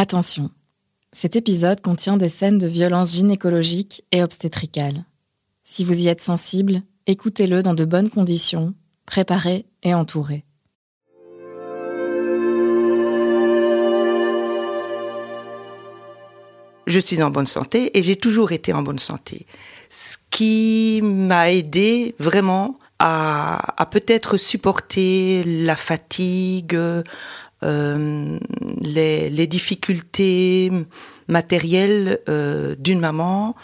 Attention, cet épisode contient des scènes de violence gynécologique et obstétricale. Si vous y êtes sensible, écoutez-le dans de bonnes conditions, préparé et entouré. Je suis en bonne santé et j'ai toujours été en bonne santé. Ce qui m'a aidé vraiment à, peut-être supporter la fatigue, euh, les, difficultés matérielles euh, d'une maman,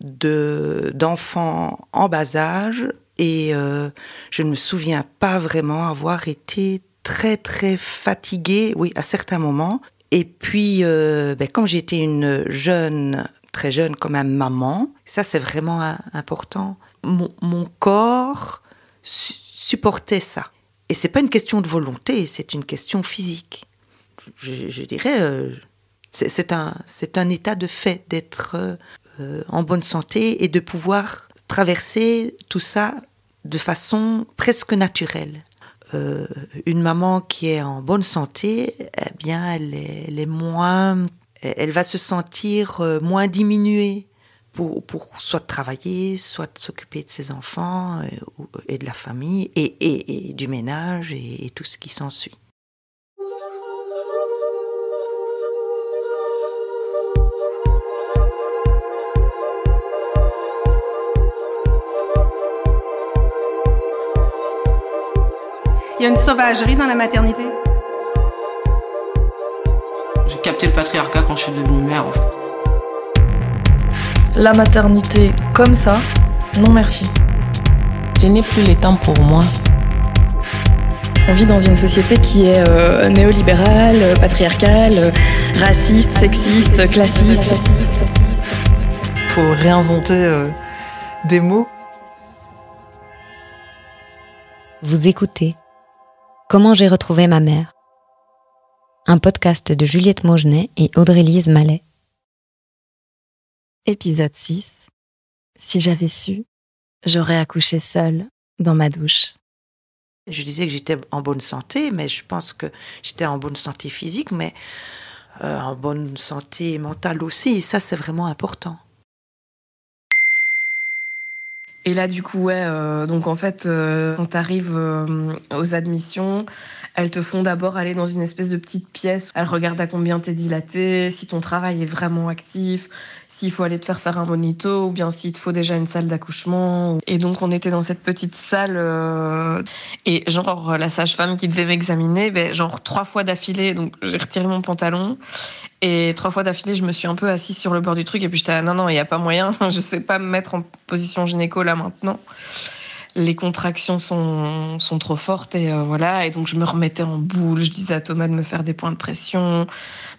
de d'enfants en bas âge, et euh, je ne me souviens pas vraiment avoir été très très fatiguée, oui, à certains moments. Et puis, ben, comme j'étais une jeune, très jeune, comme un maman, ça c'est vraiment important. Mon, mon corps supportait ça. Et c'est pas une question de volonté, c'est une question physique. Je, dirais, euh, c'est un, un état de fait d'être euh, en bonne santé et de pouvoir traverser tout ça de façon presque naturelle. Euh, une maman qui est en bonne santé, eh bien, elle est, moins, elle va se sentir moins diminuée pour, soit travailler, soit s'occuper de ses enfants euh, et de la famille et, du ménage et, tout ce qui s'ensuit. Il y a une sauvagerie dans la maternité. J'ai capté le patriarcat quand je suis devenue mère en fait la maternité comme ça, non merci. Je n'ai plus le temps pour moi. On vit dans une société qui est euh, néolibérale, patriarcale, raciste, sexiste, classiste. Il faut réinventer euh, des mots. Vous écoutez Comment j'ai retrouvé ma mère? Un podcast de Juliette Maugenet et Audrey-Lise Mallet. Épisode 6. Si j'avais su, j'aurais accouché seule dans ma douche. Je disais que j'étais en bonne santé, mais je pense que j'étais en bonne santé physique, mais euh, en bonne santé mentale aussi. Et ça, c'est vraiment important. Et là, du coup, ouais, euh, donc en fait, euh, quand t'arrives aux admissions, elles te font d'abord aller dans une espèce de petite pièce. Elles regardent à combien t'es dilaté, si ton travail est vraiment actif, s'il faut aller te faire faire un monito ou bien s'il te faut déjà une salle d'accouchement. Et donc on était dans cette petite salle euh, et genre la sage-femme qui devait m'examiner, ben, genre trois fois d'affilée, donc j'ai retiré mon pantalon et trois fois d'affilée je me suis un peu assise sur le bord du truc et puis j'étais non non il y a pas moyen, je sais pas me mettre en position gynéco là maintenant les contractions sont, sont trop fortes et euh, voilà. Et donc je me remettais en boule. Je disais à Thomas de me faire des points de pression.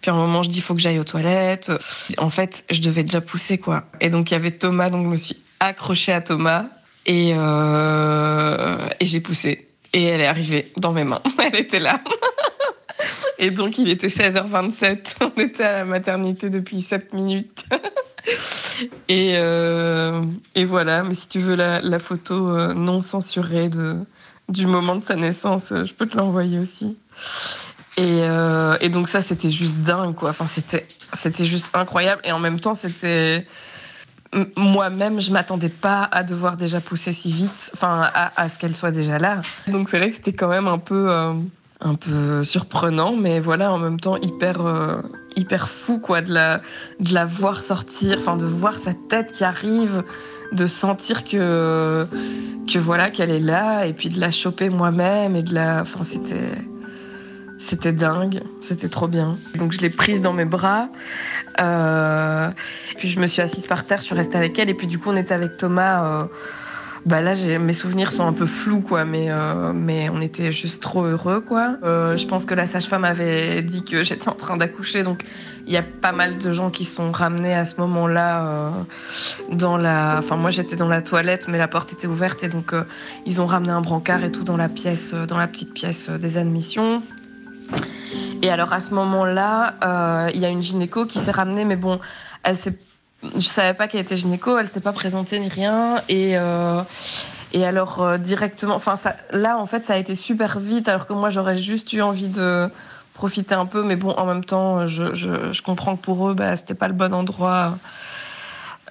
Puis à un moment, je dis il faut que j'aille aux toilettes. En fait, je devais déjà pousser quoi. Et donc il y avait Thomas, donc je me suis accrochée à Thomas et, euh, et j'ai poussé. Et elle est arrivée dans mes mains. Elle était là. Et donc, il était 16h27. On était à la maternité depuis 7 minutes. et, euh, et, voilà, mais si tu veux la, photo euh, non censurée du moment de sa naissance, euh, je peux te l'envoyer aussi. Et, donc ça, c'était juste dingue, quoi. Enfin, c'était, juste incroyable. Et en même temps, c'était... Moi-même, je m'attendais pas à devoir déjà pousser si vite, enfin, à, ce qu'elle soit déjà là. Donc c'est vrai que c'était quand même un peu un peu surprenant, mais voilà, en même temps hyper, hyper fou, quoi, de la, de la voir sortir, de voir sa tête qui arrive, de sentir que, voilà, qu'elle est là, et puis de la choper moi-même, et de la, enfin, c'était, c'était dingue, c'était trop bien. Donc, je l'ai prise dans mes bras, euh, puis je me suis assise par terre, je suis restée avec elle, et puis du coup, on était avec Thomas, euh, bah là mes souvenirs sont un peu flous quoi mais euh, mais on était juste trop heureux quoi. Euh, je pense que la sage-femme avait dit que j'étais en train d'accoucher donc il y a pas mal de gens qui sont ramenés à ce moment-là euh, dans la enfin moi j'étais dans la toilette mais la porte était ouverte et donc ils ont ramené un brancard et tout dans la pièce dans la petite pièce des admissions. Et alors à ce moment-là il y a une gynéco qui s'est ramenée mais bon elle s'est je savais pas qu'elle était gynéco, elle s'est pas présentée ni rien et euh, et alors euh, directement, enfin là en fait ça a été super vite alors que moi j'aurais juste eu envie de profiter un peu, mais bon, en même temps, je, je, comprends que pour eux, bah, c'était pas le bon endroit.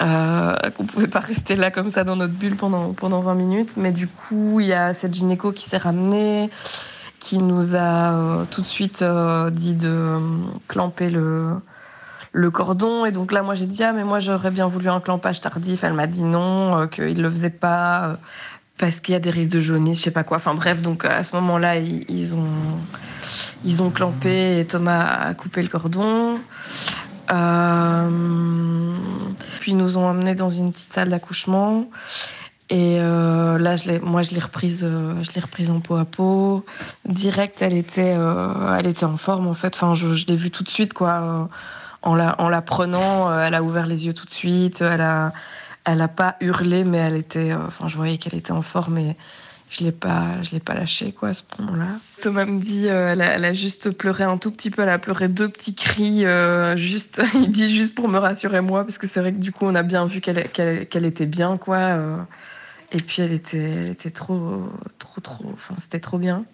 Euh, qu'on pouvait pas rester là comme ça dans notre bulle pendant, pendant 20 minutes. Mais du coup, il y a cette gynéco qui s'est ramenée, qui nous a euh, tout de suite dit de clamper le, le cordon. Et donc là, moi, j'ai dit, ah, mais moi, j'aurais bien voulu un clampage tardif. Elle m'a dit non, euh, qu'il le faisait pas. euh, parce qu'il y a des risques de jaunisse, je sais pas quoi. Enfin bref, donc à ce moment-là, ils, ont ils ont clampé et Thomas a coupé le cordon. Euh, puis ils nous ont emmenés dans une petite salle d'accouchement. Et euh, là, je moi, je l'ai reprise, euh, je l'ai reprise en peau à peau. Direct, elle était, euh, elle était en forme en fait. Enfin, je, je l'ai vue tout de suite quoi. En la, en la prenant, euh, elle a ouvert les yeux tout de suite. Elle a, elle a pas hurlé, mais elle était, euh, enfin, je voyais qu'elle était en forme et je l'ai pas, je l'ai pas lâchée quoi à ce moment-là. Thomas me dit, euh, elle, a, juste pleuré un tout petit peu. Elle a pleuré deux petits cris, juste, il dit juste pour me rassurer moi, parce que c'est vrai que du coup, on a bien vu qu'elle, qu'elle, qu'elle était bien quoi. et puis elle était, elle était trop, trop, trop. Enfin, c'était trop bien.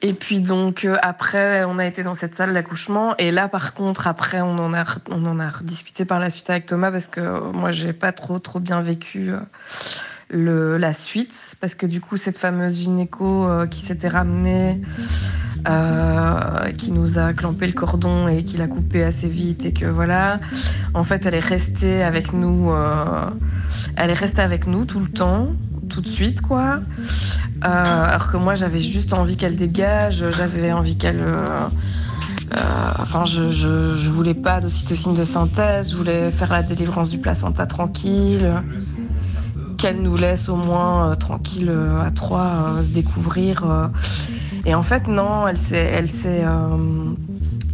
Et puis donc euh, après, on a été dans cette salle d'accouchement. Et là, par contre, après, on en a, on en a rediscuté par la suite avec Thomas parce que moi, j'ai pas trop, trop bien vécu euh, le, la suite parce que du coup, cette fameuse gynéco euh, qui s'était ramenée, qui nous a clampé le cordon et qui l'a coupé assez vite et que voilà, en fait, elle est restée avec nous. elle est restée avec nous tout le temps, tout de suite, quoi. Euh, alors que moi, j'avais juste envie qu'elle dégage, j'avais envie qu'elle. euh, euh, enfin, je, je, voulais pas d'ocytocine de synthèse, je voulais faire la délivrance du placenta tranquille, qu'elle nous laisse au moins tranquille à trois se découvrir. Et en fait, non, elle s'est, elle s'est,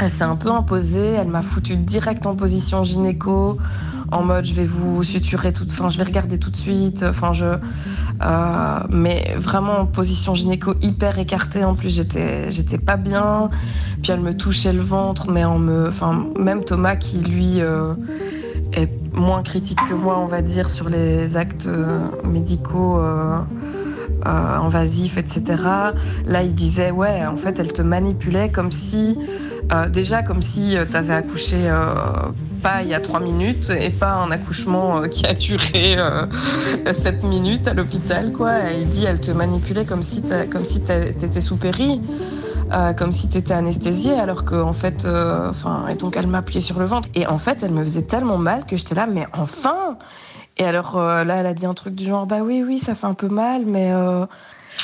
elle s'est un peu imposée. Elle m'a foutu direct en position gynéco, en mode je vais vous suturer tout, enfin je vais regarder tout de suite. Enfin je, euh, mais vraiment en position gynéco hyper écartée. En plus j'étais, j'étais pas bien. Puis elle me touchait le ventre, mais en me, enfin même Thomas qui lui euh, est moins critique que moi, on va dire, sur les actes euh, médicaux. invasifs, etc. Là, il disait, ouais, en fait, elle te manipulait comme si, déjà, comme si tu avais accouché pas il y a trois minutes et pas un accouchement euh, qui a duré euh, sept minutes à l'hôpital, quoi. Il dit, elle te manipulait comme si t'as- comme si t'étais sous péri. euh, comme si t'étais anesthésiée alors que en fait euh, enfin et donc elle m'a appuyé sur le ventre et en fait elle me faisait tellement mal que j'étais là mais enfin et alors euh, là, elle a dit un truc du genre bah oui, oui, ça fait un peu mal, mais euh,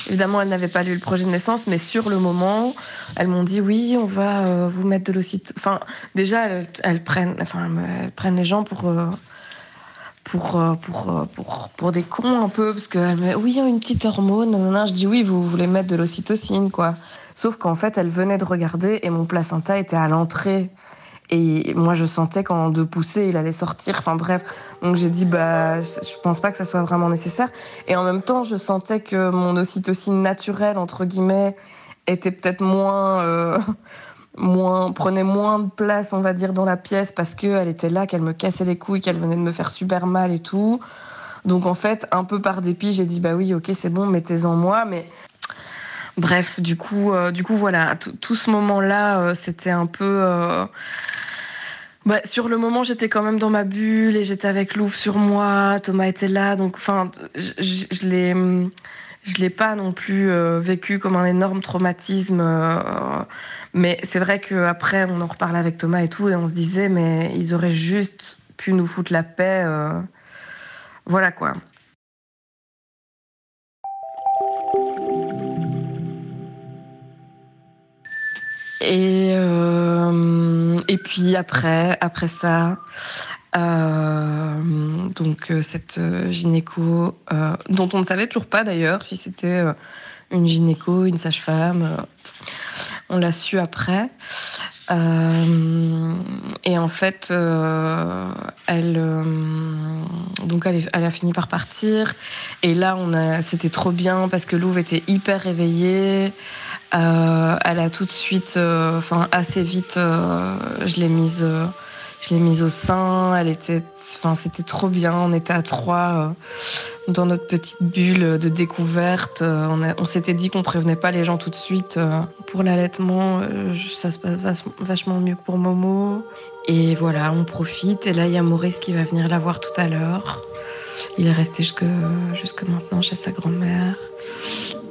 évidemment, elle n'avait pas lu le projet de naissance, mais sur le moment, elles m'ont dit oui, on va euh, vous mettre de l'ocytocine. Enfin, déjà, elles, elles prennent, enfin, elles elles prennent les gens pour. euh, pour, euh, pour, pour, pour des cons un peu, parce qu'elle me dit oui, une petite hormone, je dis oui, vous voulez mettre de l'ocytocine, quoi. Sauf qu'en fait, elle venait de regarder et mon placenta était à l'entrée. Et moi, je sentais qu'en deux poussées, il allait sortir. Enfin bref, donc j'ai dit bah, je pense pas que ça soit vraiment nécessaire. Et en même temps, je sentais que mon ocytocine naturelle entre guillemets était peut-être moins, euh, moins prenait moins de place, on va dire, dans la pièce parce que elle était là, qu'elle me cassait les couilles, qu'elle venait de me faire super mal et tout. Donc en fait, un peu par dépit, j'ai dit bah oui, ok, c'est bon, mettez-en moi, mais Bref, du coup, euh, du coup, voilà, tout, ce moment-là, euh, c'était un peu. euh, bah, sur le moment, j'étais quand même dans ma bulle et j'étais avec Louvre sur moi. Thomas était là, donc, enfin, je, l'ai, l'ai pas non plus vécu comme un énorme traumatisme. mais c'est vrai qu'après, on en reparlait avec Thomas et tout, et on se disait, mais ils auraient juste pu nous foutre la paix. voilà quoi. Et, euh, et puis après, après ça, euh, donc euh, cette gynéco, dont on ne savait toujours pas d'ailleurs si c'était une gynéco, une sage-femme, on l'a su après. Et en fait, elle, donc elle, a fini par partir. Et là, on a, c'était trop bien parce que Louvre était hyper réveillée. Euh, elle a tout de suite, euh, enfin assez vite, euh, je l'ai mise Je l'ai mise au sein. Elle était, enfin, c'était trop bien. On était à trois dans notre petite bulle de découverte. On, s'était dit qu'on prévenait pas les gens tout de suite. pour l'allaitement, ça se passe vach- vachement mieux que pour Momo. Et voilà, on profite. Et là, il y a Maurice qui va venir la voir tout à l'heure. Il est resté jusque, jusque maintenant chez sa grand-mère.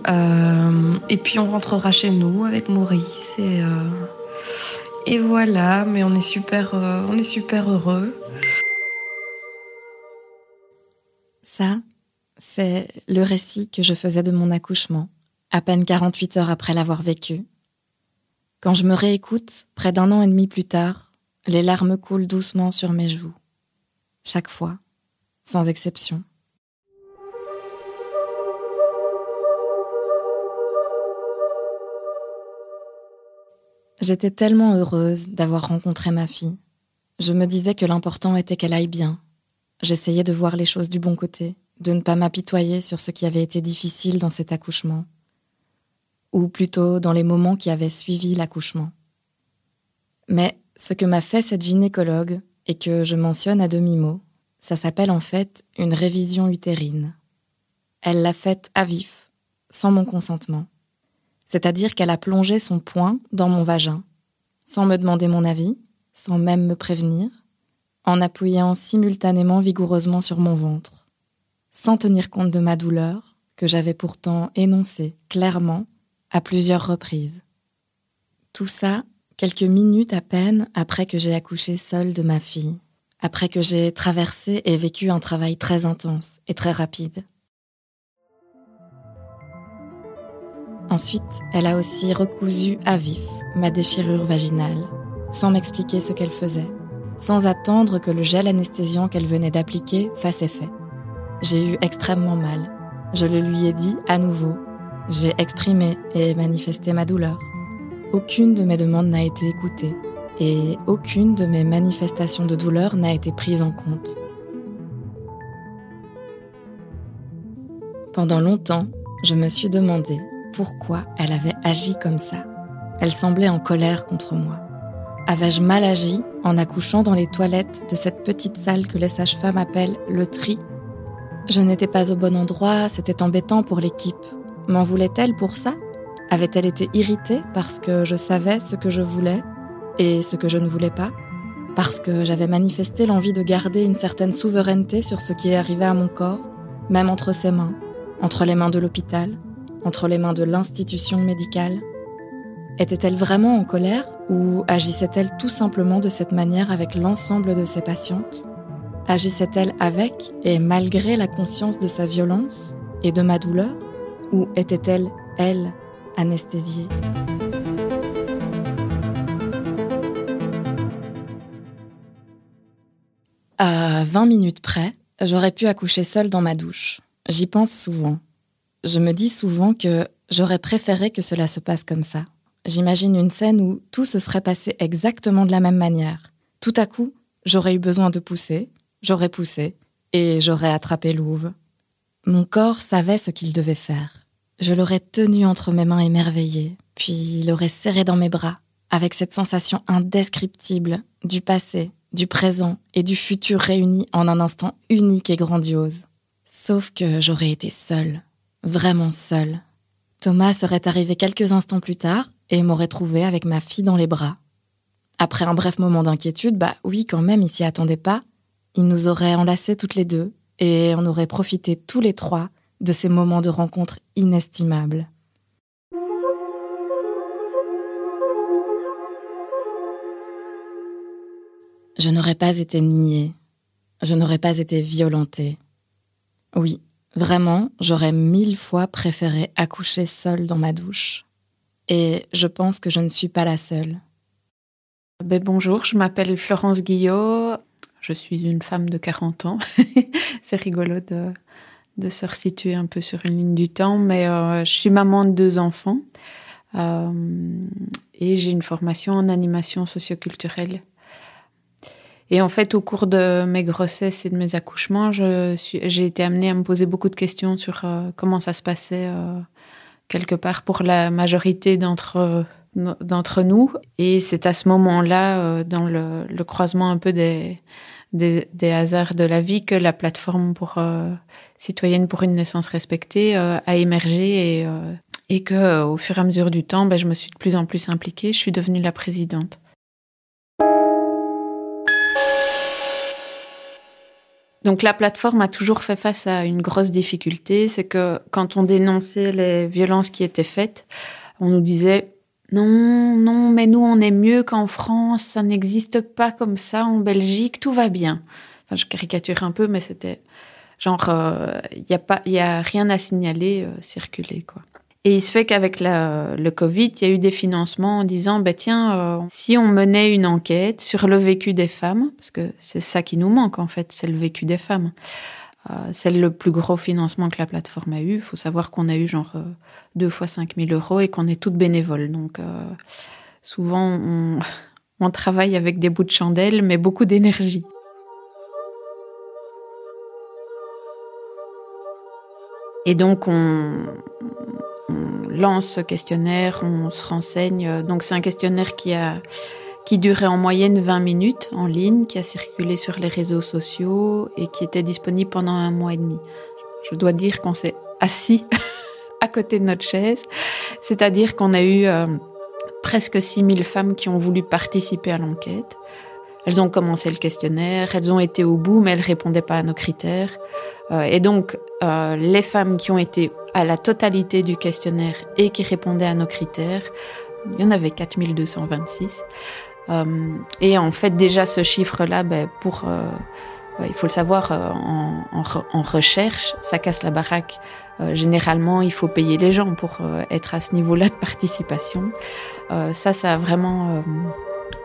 Euh, et puis on rentrera chez nous avec Maurice et, euh, voilà. Mais on est super, euh, on est super heureux. Ça, c'est le récit que je faisais de mon accouchement, à peine 48 heures après l'avoir vécu. Quand je me réécoute, près d'un an et demi plus tard, les larmes coulent doucement sur mes joues. Chaque fois, sans exception. J'étais tellement heureuse d'avoir rencontré ma fille. Je me disais que l'important était qu'elle aille bien, J'essayais de voir les choses du bon côté, de ne pas m'apitoyer sur ce qui avait été difficile dans cet accouchement, ou plutôt dans les moments qui avaient suivi l'accouchement. Mais ce que m'a fait cette gynécologue, et que je mentionne à demi-mot, ça s'appelle en fait une révision utérine. Elle l'a faite à vif, sans mon consentement. C'est-à-dire qu'elle a plongé son poing dans mon vagin, sans me demander mon avis, sans même me prévenir, en appuyant simultanément vigoureusement sur mon ventre, sans tenir compte de ma douleur, que j'avais pourtant énoncée clairement à plusieurs reprises. Tout ça, quelques minutes à peine après que j'ai accouché seule de ma fille, après que j'ai traversé et vécu un travail très intense et très rapide. Ensuite, elle a aussi recousu à vif ma déchirure vaginale, sans m'expliquer ce qu'elle faisait sans attendre que le gel anesthésiant qu'elle venait d'appliquer fasse effet. J'ai eu extrêmement mal. Je le lui ai dit à nouveau. J'ai exprimé et manifesté ma douleur. Aucune de mes demandes n'a été écoutée et aucune de mes manifestations de douleur n'a été prise en compte. Pendant longtemps, je me suis demandé pourquoi elle avait agi comme ça. Elle semblait en colère contre moi. Avais-je mal agi en accouchant dans les toilettes de cette petite salle que les sages-femmes appellent le tri? Je n'étais pas au bon endroit, c'était embêtant pour l'équipe. M'en voulait-elle pour ça? Avait-elle été irritée parce que je savais ce que je voulais et ce que je ne voulais pas? Parce que j'avais manifesté l'envie de garder une certaine souveraineté sur ce qui est arrivé à mon corps, même entre ses mains, entre les mains de l'hôpital, entre les mains de l'institution médicale était-elle vraiment en colère ou agissait-elle tout simplement de cette manière avec l'ensemble de ses patientes? Agissait-elle avec et malgré la conscience de sa violence et de ma douleur? Ou était-elle, elle, anesthésiée? À 20 minutes près, j'aurais pu accoucher seule dans ma douche. J'y pense souvent. Je me dis souvent que j'aurais préféré que cela se passe comme ça. J'imagine une scène où tout se serait passé exactement de la même manière. Tout à coup, j'aurais eu besoin de pousser, j'aurais poussé, et j'aurais attrapé Louve. Mon corps savait ce qu'il devait faire. Je l'aurais tenu entre mes mains émerveillées, puis l'aurais serré dans mes bras, avec cette sensation indescriptible du passé, du présent et du futur réunis en un instant unique et grandiose. Sauf que j'aurais été seule, vraiment seule. Thomas serait arrivé quelques instants plus tard et m'aurait trouvé avec ma fille dans les bras. Après un bref moment d'inquiétude, bah oui, quand même, il s'y attendait pas. Il nous aurait enlacés toutes les deux et on aurait profité tous les trois de ces moments de rencontre inestimables. Je n'aurais pas été niée. Je n'aurais pas été violentée. Oui, vraiment, j'aurais mille fois préféré accoucher seule dans ma douche. Et je pense que je ne suis pas la seule. Ben, bonjour, je m'appelle Florence Guillot. Je suis une femme de 40 ans. C'est rigolo de, se resituer un peu sur une ligne du temps, mais euh, je suis maman de deux enfants euh, et j'ai une formation en animation socioculturelle. Et en fait, au cours de mes grossesses et de mes accouchements, j'ai été amenée à me poser beaucoup de questions sur euh, comment ça se passait euh, quelque part pour la majorité d'entre d'entre nous. Et c'est à ce moment-là, dans le, croisement un peu des, hasards de la vie, que la plateforme pour citoyenne pour une naissance respectée a émergé et, et que au fur et à mesure du temps, ben, je me suis de plus en plus impliquée. Je suis devenue la présidente. Donc la plateforme a toujours fait face à une grosse difficulté, c'est que quand on dénonçait les violences qui étaient faites, on nous disait non, non, mais nous on est mieux qu'en France, ça n'existe pas comme ça en Belgique, tout va bien. Enfin, je caricature un peu, mais c'était genre il euh, n'y a pas, il a rien à signaler, euh, circuler quoi. Et il se fait qu'avec le Covid, il y a eu des financements en disant, bah, tiens, euh, si on menait une enquête sur le vécu des femmes, parce que c'est ça qui nous manque en fait, c'est le vécu des femmes. Euh, c'est le plus gros financement que la plateforme a eu. Il faut savoir qu'on a eu genre euh, deux fois 5 000 euros et qu'on est toutes bénévoles. Donc souvent, on, on travaille avec des bouts de chandelle, mais beaucoup d'énergie. Et donc, on, lance ce questionnaire, on se renseigne. Donc c'est un questionnaire qui a qui durait en moyenne 20 minutes en ligne, qui a circulé sur les réseaux sociaux et qui était disponible pendant un mois et demi. Je dois dire qu'on s'est assis à côté de notre chaise, c'est-à-dire qu'on a eu euh, presque 6000 femmes qui ont voulu participer à l'enquête. Elles ont commencé le questionnaire, elles ont été au bout, mais elles répondaient pas à nos critères. Euh, et donc, euh, les femmes qui ont été à la totalité du questionnaire et qui répondaient à nos critères, il y en avait 4226. Euh, et en fait, déjà, ce chiffre-là, ben, pour, il faut le savoir, en, en, recherche, ça casse la baraque. généralement, il faut payer les gens pour être à ce niveau-là de participation. ça, ça a vraiment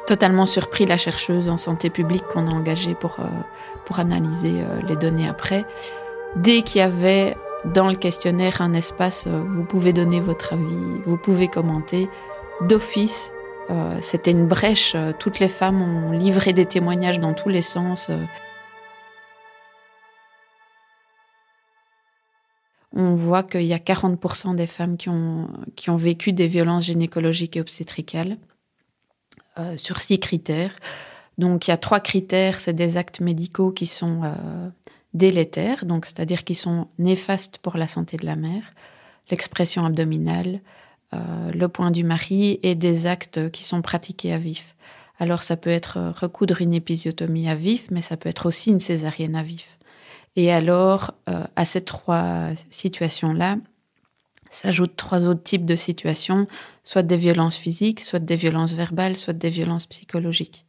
totalement surpris la chercheuse en santé publique qu'on a engagée pour, euh, pour analyser euh, les données après. Dès qu'il y avait dans le questionnaire un espace, euh, vous pouvez donner votre avis, vous pouvez commenter, d'office, c'était une brèche. Toutes les femmes ont livré des témoignages dans tous les sens. on voit qu'il y a 40% des femmes qui ont, vécu des violences gynécologiques et obstétricales. Euh, sur six critères. Donc il y a trois critères, c'est des actes médicaux qui sont euh, délétères, donc c'est-à-dire qui sont néfastes pour la santé de la mère, l'expression abdominale, euh, le point du mari et des actes qui sont pratiqués à vif. Alors ça peut être recoudre une épisiotomie à vif, mais ça peut être aussi une césarienne à vif. Et alors, à ces trois situations-là, s'ajoutent trois autres types de situations, soit des violences physiques, soit des violences verbales, soit des violences psychologiques.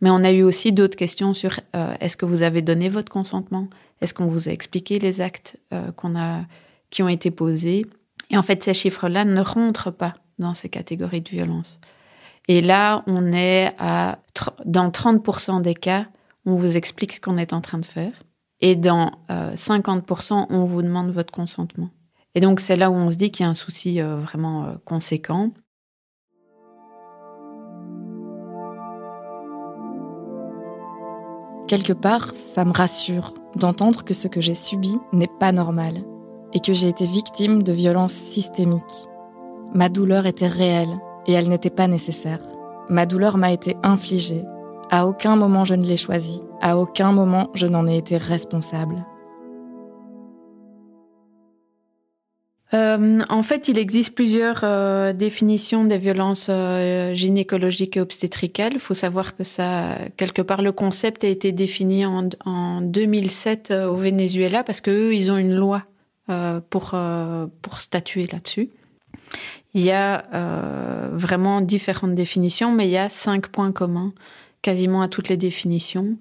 Mais on a eu aussi d'autres questions sur euh, est-ce que vous avez donné votre consentement? Est-ce qu'on vous a expliqué les actes euh, qu'on a, qui ont été posés? Et en fait, ces chiffres-là ne rentrent pas dans ces catégories de violence. Et là, on est à dans 30% des cas, on vous explique ce qu'on est en train de faire. Et dans 50%, euh, on vous demande votre consentement. Et donc c'est là où on se dit qu'il y a un souci vraiment conséquent. Quelque part, ça me rassure d'entendre que ce que j'ai subi n'est pas normal et que j'ai été victime de violences systémiques. Ma douleur était réelle et elle n'était pas nécessaire. Ma douleur m'a été infligée. À aucun moment je ne l'ai choisie. À aucun moment je n'en ai été responsable. Euh, en fait, il existe plusieurs euh, définitions des violences euh, gynécologiques et obstétricales. Il faut savoir que ça, quelque part, le concept a été défini en, en 2007 au Venezuela parce qu'eux, ils ont une loi pour, pour statuer là-dessus. Il y a vraiment différentes définitions, mais il y a cinq points communs quasiment à toutes les définitions.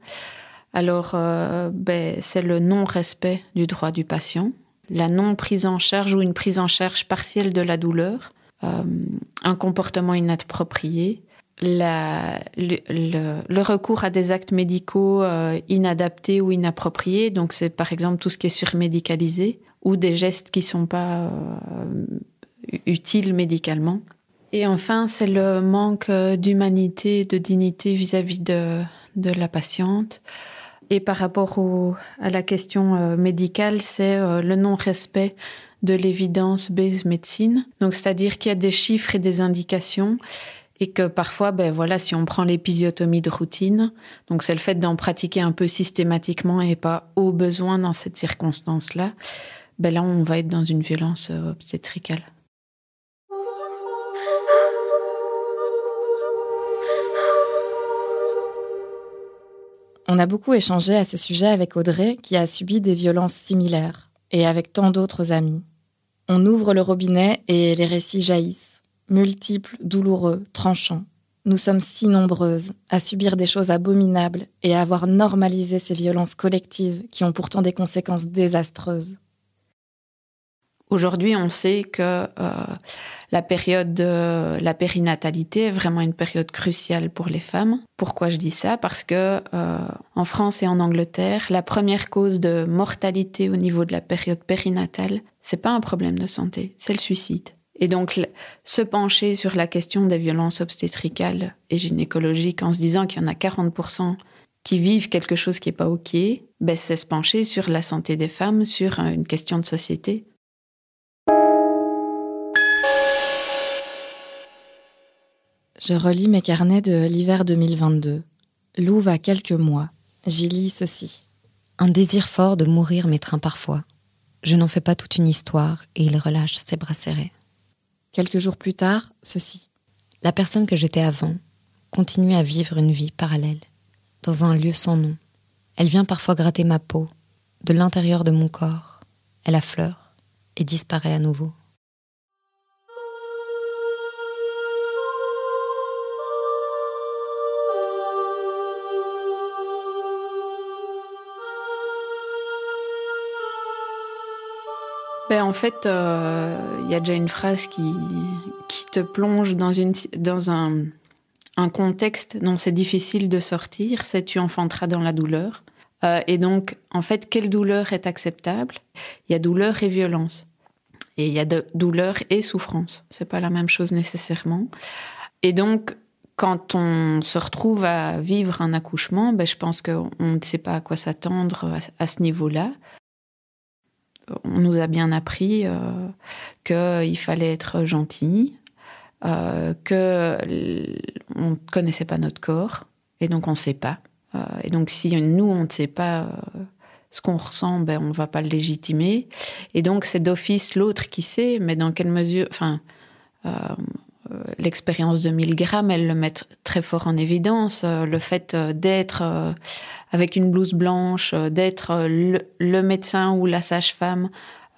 Alors, ben, c'est le non-respect du droit du patient la non prise en charge ou une prise en charge partielle de la douleur, euh, un comportement inapproprié, le, recours à des actes médicaux euh, inadaptés ou inappropriés, donc c'est par exemple tout ce qui est surmédicalisé, ou des gestes qui ne sont pas euh, utiles médicalement. Et enfin, c'est le manque d'humanité, de dignité vis-à-vis de, de la patiente. Et par rapport à la question euh, médicale, c'est euh, le non-respect de l'évidence-based médecine. Donc, c'est-à-dire qu'il y a des chiffres et des indications et que parfois, ben voilà, si on prend l'épisiotomie de routine, donc c'est le fait d'en pratiquer un peu systématiquement et pas au besoin dans cette circonstance-là, ben là, on va être dans une violence euh, obstétricale. On a beaucoup échangé à ce sujet avec Audrey, qui a subi des violences similaires, et avec tant d'autres amis. On ouvre le robinet et les récits jaillissent, multiples, douloureux, tranchants. Nous sommes si nombreuses à subir des choses abominables et à avoir normalisé ces violences collectives qui ont pourtant des conséquences désastreuses. Aujourd'hui, on sait que euh, la période de la périnatalité est vraiment une période cruciale pour les femmes. Pourquoi je dis ça? Parce que euh, en France et en Angleterre, la première cause de mortalité au niveau de la période périnatale, c'est pas un problème de santé, c'est le suicide. Et donc, se pencher sur la question des violences obstétricales et gynécologiques en se disant qu'il y en a 40% qui vivent quelque chose qui n'est pas OK, ben c'est se pencher sur la santé des femmes, sur une question de société. Je relis mes carnets de l'hiver 2022. Louve a quelques mois. J'y lis ceci. Un désir fort de mourir m'étreint parfois. Je n'en fais pas toute une histoire et il relâche ses bras serrés. Quelques jours plus tard, ceci. La personne que j'étais avant continue à vivre une vie parallèle, dans un lieu sans nom. Elle vient parfois gratter ma peau, de l'intérieur de mon corps. Elle affleure et disparaît à nouveau. Ben, en fait, il euh, y a déjà une phrase qui, qui te plonge dans, une, dans un, un contexte dont c'est difficile de sortir, c'est tu enfanteras dans la douleur. Euh, et donc, en fait, quelle douleur est acceptable? Il y a douleur et violence. Et il y a douleur et souffrance. C'est pas la même chose nécessairement. Et donc, quand on se retrouve à vivre un accouchement, ben, je pense qu'on ne sait pas à quoi s'attendre à, ce niveau-là on nous a bien appris euh, qu'il fallait être gentil, euh, qu'on ne connaissait pas notre corps, et donc on ne sait pas. Euh, et donc si nous, on ne sait pas ce qu'on ressent, ben, on ne va pas le légitimer. Et donc c'est d'office l'autre qui sait, mais dans quelle mesure... Enfin, l'expérience de Milgram, elle le met très fort en évidence. Le fait d'être avec une blouse blanche, d'être le, médecin ou la sage-femme,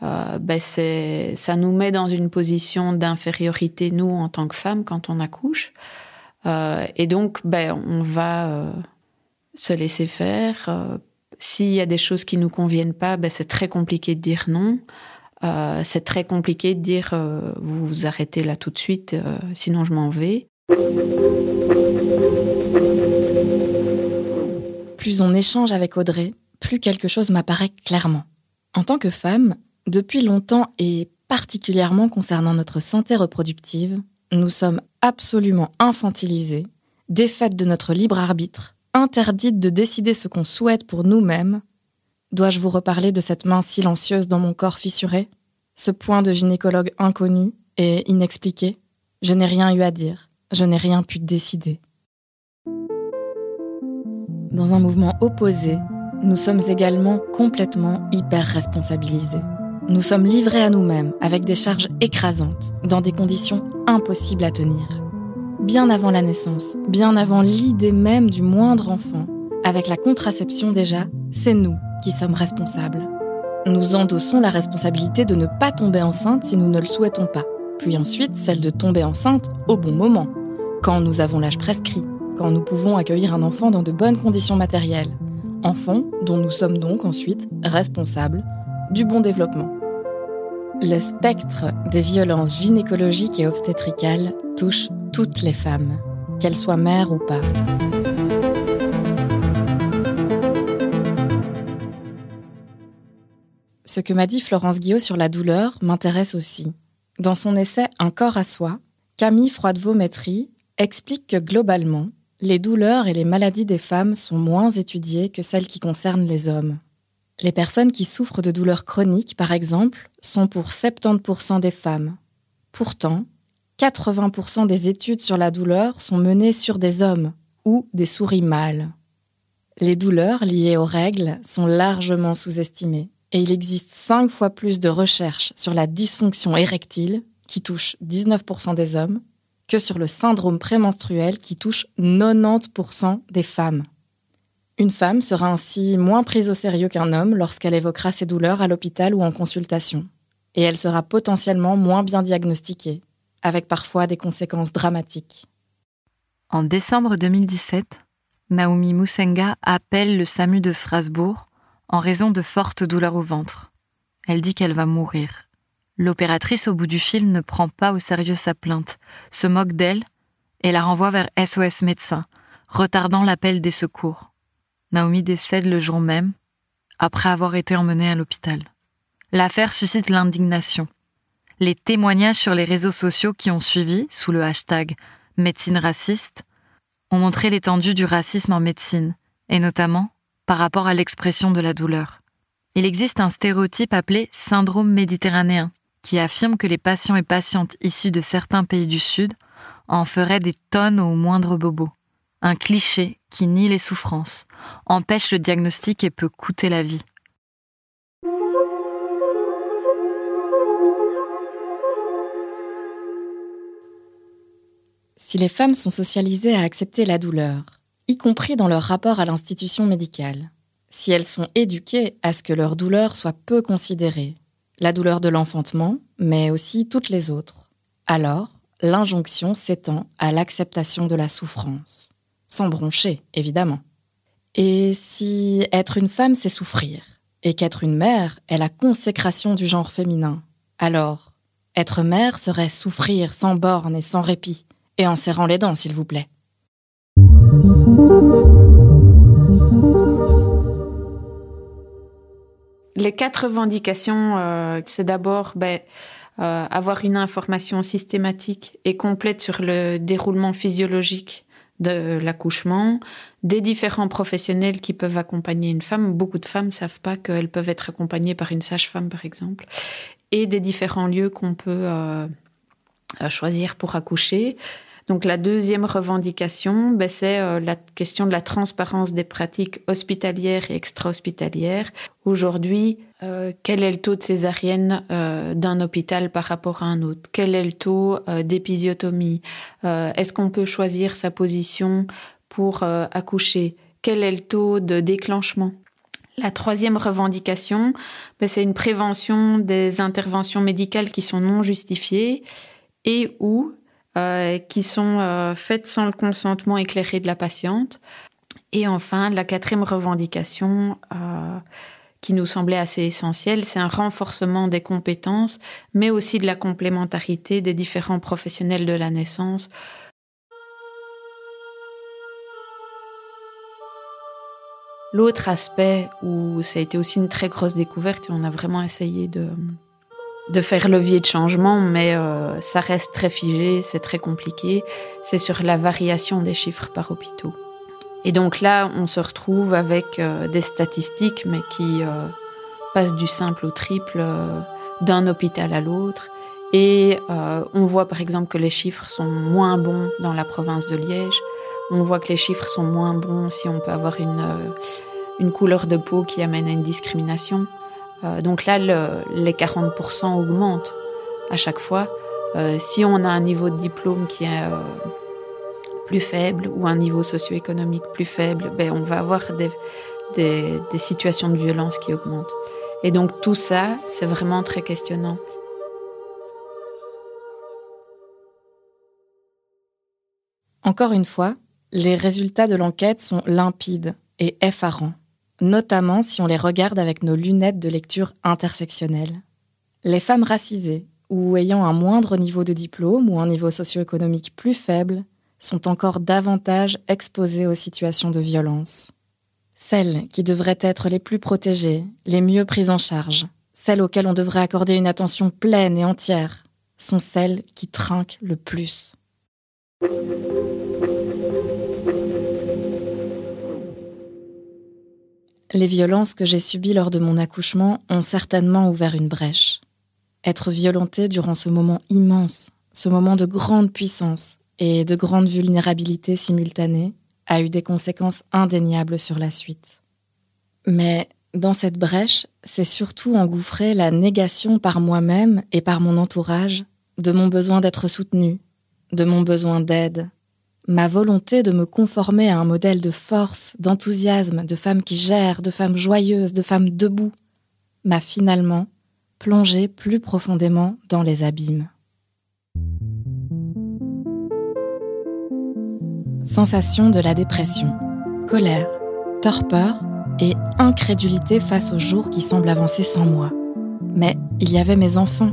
ben ça nous met dans une position d'infériorité, nous, en tant que femmes, quand on accouche. et donc, ben, on va se laisser faire. S'il y a des choses qui ne nous conviennent pas, ben, c'est très compliqué de dire non. Euh, c'est très compliqué de dire euh, vous vous arrêtez là tout de suite, euh, sinon je m'en vais. Plus on échange avec Audrey, plus quelque chose m'apparaît clairement. En tant que femme, depuis longtemps et particulièrement concernant notre santé reproductive, nous sommes absolument infantilisées, défaites de notre libre arbitre, interdites de décider ce qu'on souhaite pour nous-mêmes, Dois-je vous reparler de cette main silencieuse dans mon corps fissuré? Ce point de gynécologue inconnu et inexpliqué? Je n'ai rien eu à dire, je n'ai rien pu décider. Dans un mouvement opposé, nous sommes également complètement hyper responsabilisés. Nous sommes livrés à nous-mêmes avec des charges écrasantes, dans des conditions impossibles à tenir. Bien avant la naissance, bien avant l'idée même du moindre enfant, avec la contraception déjà, c'est nous qui sommes responsables. Nous endossons la responsabilité de ne pas tomber enceinte si nous ne le souhaitons pas, puis ensuite celle de tomber enceinte au bon moment, quand nous avons l'âge prescrit, quand nous pouvons accueillir un enfant dans de bonnes conditions matérielles, enfant dont nous sommes donc ensuite responsables du bon développement. Le spectre des violences gynécologiques et obstétricales touche toutes les femmes, qu'elles soient mères ou pas. Ce que m'a dit Florence Guillot sur la douleur m'intéresse aussi. Dans son essai Un corps à soi, Camille Froidevaux-Métry explique que globalement, les douleurs et les maladies des femmes sont moins étudiées que celles qui concernent les hommes. Les personnes qui souffrent de douleurs chroniques, par exemple, sont pour 70% des femmes. Pourtant, 80% des études sur la douleur sont menées sur des hommes ou des souris mâles. Les douleurs liées aux règles sont largement sous-estimées et il existe 5 fois plus de recherches sur la dysfonction érectile, qui touche 19% des hommes, que sur le syndrome prémenstruel qui touche 90% des femmes. Une femme sera ainsi moins prise au sérieux qu'un homme lorsqu'elle évoquera ses douleurs à l'hôpital ou en consultation. Et elle sera potentiellement moins bien diagnostiquée, avec parfois des conséquences dramatiques. En décembre 2017, Naomi Musenga appelle le SAMU de Strasbourg en raison de fortes douleurs au ventre. Elle dit qu'elle va mourir. L'opératrice au bout du fil ne prend pas au sérieux sa plainte, se moque d'elle et la renvoie vers SOS médecins, retardant l'appel des secours. Naomi décède le jour même, après avoir été emmenée à l'hôpital. L'affaire suscite l'indignation. Les témoignages sur les réseaux sociaux qui ont suivi, sous le hashtag médecine raciste, ont montré l'étendue du racisme en médecine, et notamment par rapport à l'expression de la douleur. Il existe un stéréotype appelé syndrome méditerranéen, qui affirme que les patients et patientes issus de certains pays du Sud en feraient des tonnes au moindre bobo un cliché qui nie les souffrances, empêche le diagnostic et peut coûter la vie. Si les femmes sont socialisées à accepter la douleur, y compris dans leur rapport à l'institution médicale, si elles sont éduquées à ce que leur douleur soit peu considérée, la douleur de l'enfantement, mais aussi toutes les autres, alors l'injonction s'étend à l'acceptation de la souffrance sans broncher, évidemment. Et si être une femme, c'est souffrir, et qu'être une mère est la consécration du genre féminin, alors être mère serait souffrir sans borne et sans répit, et en serrant les dents, s'il vous plaît. Les quatre revendications, euh, c'est d'abord ben, euh, avoir une information systématique et complète sur le déroulement physiologique de l'accouchement, des différents professionnels qui peuvent accompagner une femme. Beaucoup de femmes ne savent pas qu'elles peuvent être accompagnées par une sage-femme, par exemple, et des différents lieux qu'on peut euh, choisir pour accoucher. Donc la deuxième revendication, ben, c'est euh, la question de la transparence des pratiques hospitalières et extra-hospitalières. Aujourd'hui, euh, quel est le taux de césarienne euh, d'un hôpital par rapport à un autre? Quel est le taux d'épisiotomie? Est-ce qu'on peut choisir sa position pour accoucher? Quel est le taux de déclenchement? La troisième revendication, ben, c'est une prévention des interventions médicales qui sont non justifiées et ou qui sont euh, faites sans le consentement éclairé de la patiente. Et enfin, la quatrième revendication euh, qui nous semblait assez essentielle, c'est un renforcement des compétences, mais aussi de la complémentarité des différents professionnels de la naissance. L'autre aspect où ça a été aussi une très grosse découverte et on a vraiment essayé de, de faire levier de changement, mais euh, ça reste très figé, c'est très compliqué. C'est sur la variation des chiffres par hôpitaux. Et donc là, on se retrouve avec euh, des statistiques, mais qui euh, passent du simple au triple d'un hôpital à l'autre. Et on voit par exemple que les chiffres sont moins bons dans la province de Liège. On voit que les chiffres sont moins bons si on peut avoir une, une couleur de peau qui amène à une discrimination. Euh, donc là, les 40% augmentent à chaque fois. Euh, si on a un niveau de diplôme qui est euh, plus faible ou un niveau socio-économique plus faible, ben, on va avoir des, des, situations de violence qui augmentent. Et donc tout ça, c'est vraiment très questionnant. Encore une fois, les résultats de l'enquête sont limpides et effarants notamment si on les regarde avec nos lunettes de lecture intersectionnelle. Les femmes racisées ou ayant un moindre niveau de diplôme ou un niveau socio-économique plus faible sont encore davantage exposées aux situations de violence. Celles qui devraient être les plus protégées, les mieux prises en charge, celles auxquelles on devrait accorder une attention pleine et entière, sont celles qui trinquent le plus. Les violences que j'ai subies lors de mon accouchement ont certainement ouvert une brèche. Être violentée durant ce moment immense, ce moment de grande puissance et de grande vulnérabilité simultanée, a eu des conséquences indéniables sur la suite. Mais dans cette brèche, c'est surtout engouffré la négation par moi-même et par mon entourage de mon besoin d'être soutenue, de mon besoin d'aide, ma volonté de me conformer à un modèle de force, d'enthousiasme, de femme qui gère, de femme joyeuse, de femme debout, m'a finalement plongé plus profondément dans les abîmes. Sensation de la dépression, colère, torpeur et incrédulité face aux jours qui semblent avancer sans moi. Mais il y avait mes enfants.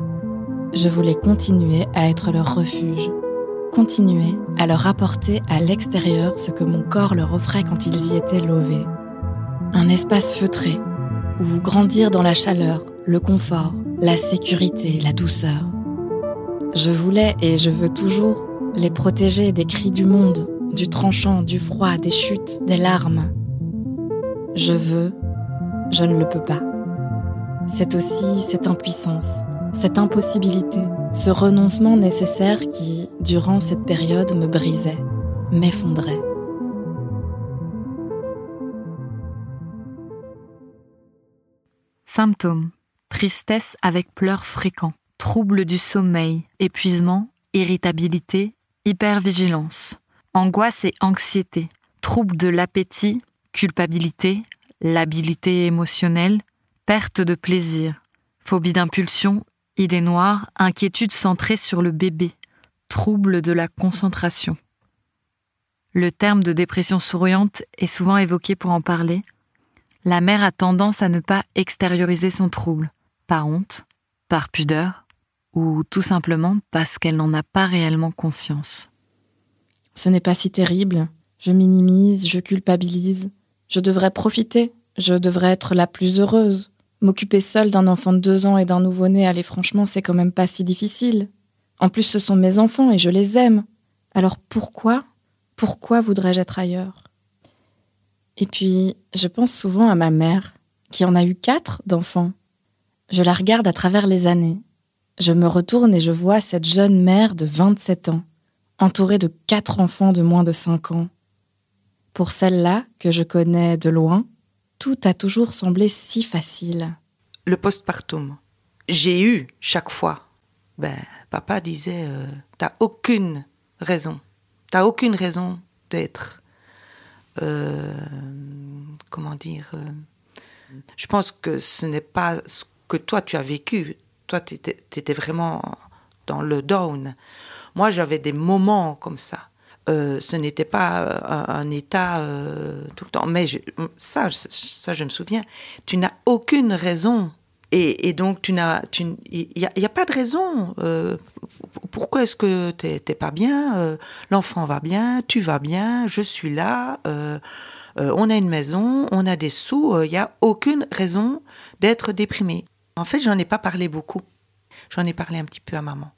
Je voulais continuer à être leur refuge, continuer à leur apporter à l'extérieur ce que mon corps leur offrait quand ils y étaient lovés. Un espace feutré, où grandir dans la chaleur, le confort, la sécurité, la douceur. Je voulais et je veux toujours les protéger des cris du monde, du tranchant, du froid, des chutes, des larmes. Je veux, je ne le peux pas. C'est aussi cette impuissance, cette impossibilité, ce renoncement nécessaire qui, durant cette période, me brisait, m'effondrait. Symptômes. Tristesse avec pleurs fréquents, troubles du sommeil, épuisement, irritabilité, hypervigilance, angoisse et anxiété, troubles de l'appétit, culpabilité, labilité émotionnelle, perte de plaisir, phobie d'impulsion, idées noires, inquiétude centrée sur le bébé, trouble de la concentration. Le terme de dépression souriante est souvent évoqué pour en parler, la mère a tendance à ne pas extérioriser son trouble, par honte, par pudeur, ou tout simplement parce qu'elle n'en a pas réellement conscience. Ce n'est pas si terrible, je minimise, je culpabilise, je devrais profiter, je devrais être la plus heureuse. M'occuper seule d'un enfant de deux ans et d'un nouveau-né, allez franchement, c'est quand même pas si difficile. En plus, ce sont mes enfants et je les aime. Alors pourquoi, pourquoi voudrais-je être ailleurs? Et puis, je pense souvent à ma mère, qui en a eu quatre d'enfants. Je la regarde à travers les années. Je me retourne et je vois cette jeune mère de 27 ans, entourée de quatre enfants de moins de 5 ans. Pour celle-là, que je connais de loin, tout a toujours semblé si facile. Le postpartum. J'ai eu chaque fois. Ben, papa disait, euh, t'as aucune raison. T'as aucune raison d'être euh, comment dire, euh, je pense que ce n'est pas ce que toi tu as vécu. Toi, tu étais, vraiment dans le down. Moi, j'avais des moments comme ça. Ce n'était pas un, état tout le temps. Mais ça, ça, je me souviens. Tu n'as aucune raison et, donc, tu n'as, il n'y a, pas de raison. Euh, pourquoi est-ce que tu n'es pas bien euh, L'enfant va bien, tu vas bien, je suis là. Euh, on a une maison, on a des sous. Il n'y a aucune raison d'être déprimé. En fait, j'en ai pas parlé beaucoup. J'en ai parlé un petit peu à maman.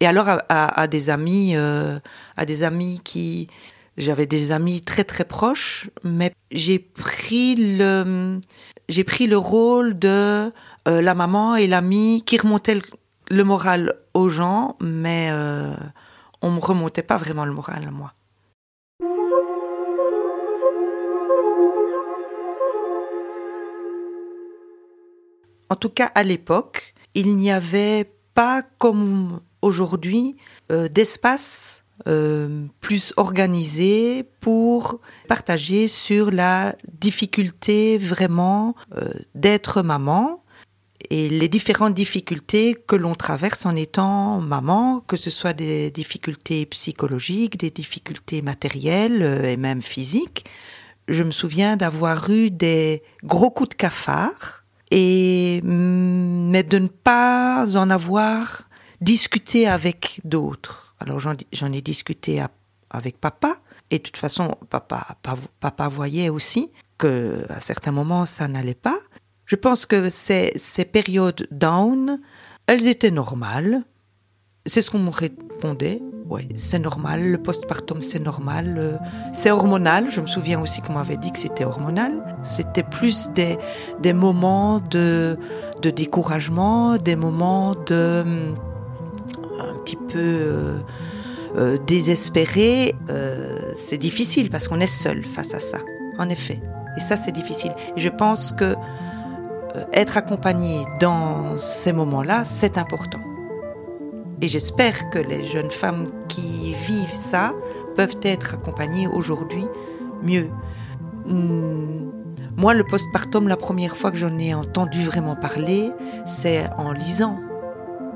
Et alors à, des amis, à des amis qui, j'avais des amis très très proches, mais j'ai pris le, j'ai pris le rôle de euh, la maman et l'ami qui remontait le, moral aux gens, mais euh, on me remontait pas vraiment le moral, moi. En tout cas, à l'époque, il n'y avait pas comme aujourd'hui euh, d'espace euh, plus organisé pour partager sur la difficulté vraiment euh, d'être maman et les différentes difficultés que l'on traverse en étant maman, que ce soit des difficultés psychologiques, des difficultés matérielles euh, et même physiques. Je me souviens d'avoir eu des gros coups de cafard et mm, mais de ne pas en avoir discuté avec d'autres. Alors j'en ai discuté avec papa, et de toute façon, papa, voyait aussi que à certains moments, ça n'allait pas. Je pense que ces, ces périodes down, elles étaient normales. C'est ce qu'on me répondait. Oui, c'est normal. Le postpartum, c'est normal. Euh, c'est hormonal. Je me souviens aussi qu'on m'avait dit que c'était hormonal. C'était plus des, moments de, de découragement, des moments de un petit peu euh, euh, désespéré. c'est difficile parce qu'on est seul face à ça, en effet. Et ça, c'est difficile. Et je pense que être accompagné dans ces moments-là, c'est important. Et j'espère que les jeunes femmes qui vivent ça peuvent être accompagnées aujourd'hui mieux. Hmm, moi, le postpartum, la première fois que j'en ai entendu vraiment parler, c'est en lisant.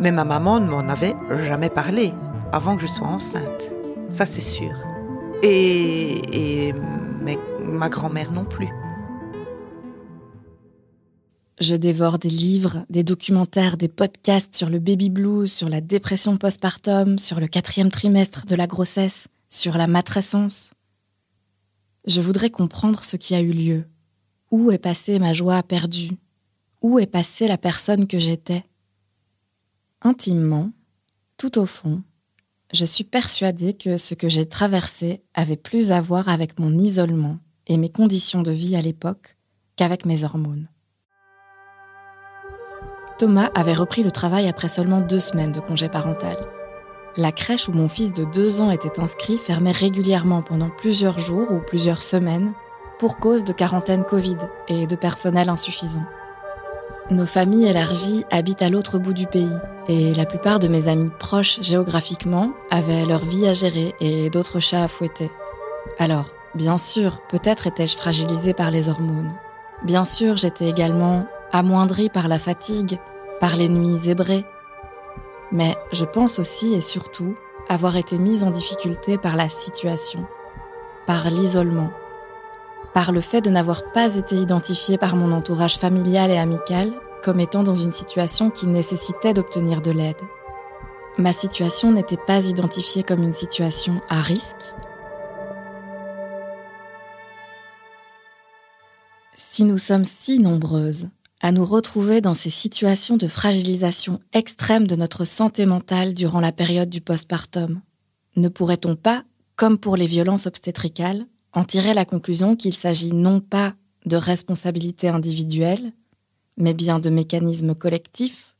Mais ma maman ne m'en avait jamais parlé avant que je sois enceinte. Ça, c'est sûr. Et, et ma grand-mère non plus. Je dévore des livres, des documentaires, des podcasts sur le baby blues, sur la dépression postpartum, sur le quatrième trimestre de la grossesse, sur la matrescence. Je voudrais comprendre ce qui a eu lieu. Où est passée ma joie perdue? Où est passée la personne que j'étais? Intimement, tout au fond, je suis persuadée que ce que j'ai traversé avait plus à voir avec mon isolement et mes conditions de vie à l'époque qu'avec mes hormones. Thomas avait repris le travail après seulement deux semaines de congé parental. La crèche où mon fils de deux ans était inscrit fermait régulièrement pendant plusieurs jours ou plusieurs semaines pour cause de quarantaine Covid et de personnel insuffisant. Nos familles élargies habitent à l'autre bout du pays et la plupart de mes amis proches géographiquement avaient leur vie à gérer et d'autres chats à fouetter. Alors, bien sûr, peut-être étais-je fragilisée par les hormones. Bien sûr, j'étais également amoindrie par la fatigue par les nuits zébrées. Mais je pense aussi et surtout avoir été mise en difficulté par la situation, par l'isolement, par le fait de n'avoir pas été identifiée par mon entourage familial et amical comme étant dans une situation qui nécessitait d'obtenir de l'aide. Ma situation n'était pas identifiée comme une situation à risque. Si nous sommes si nombreuses à nous retrouver dans ces situations de fragilisation extrême de notre santé mentale durant la période du postpartum Ne pourrait-on pas, comme pour les violences obstétricales, en tirer la conclusion qu'il s'agit non pas de responsabilité individuelle, mais bien de mécanismes collectifs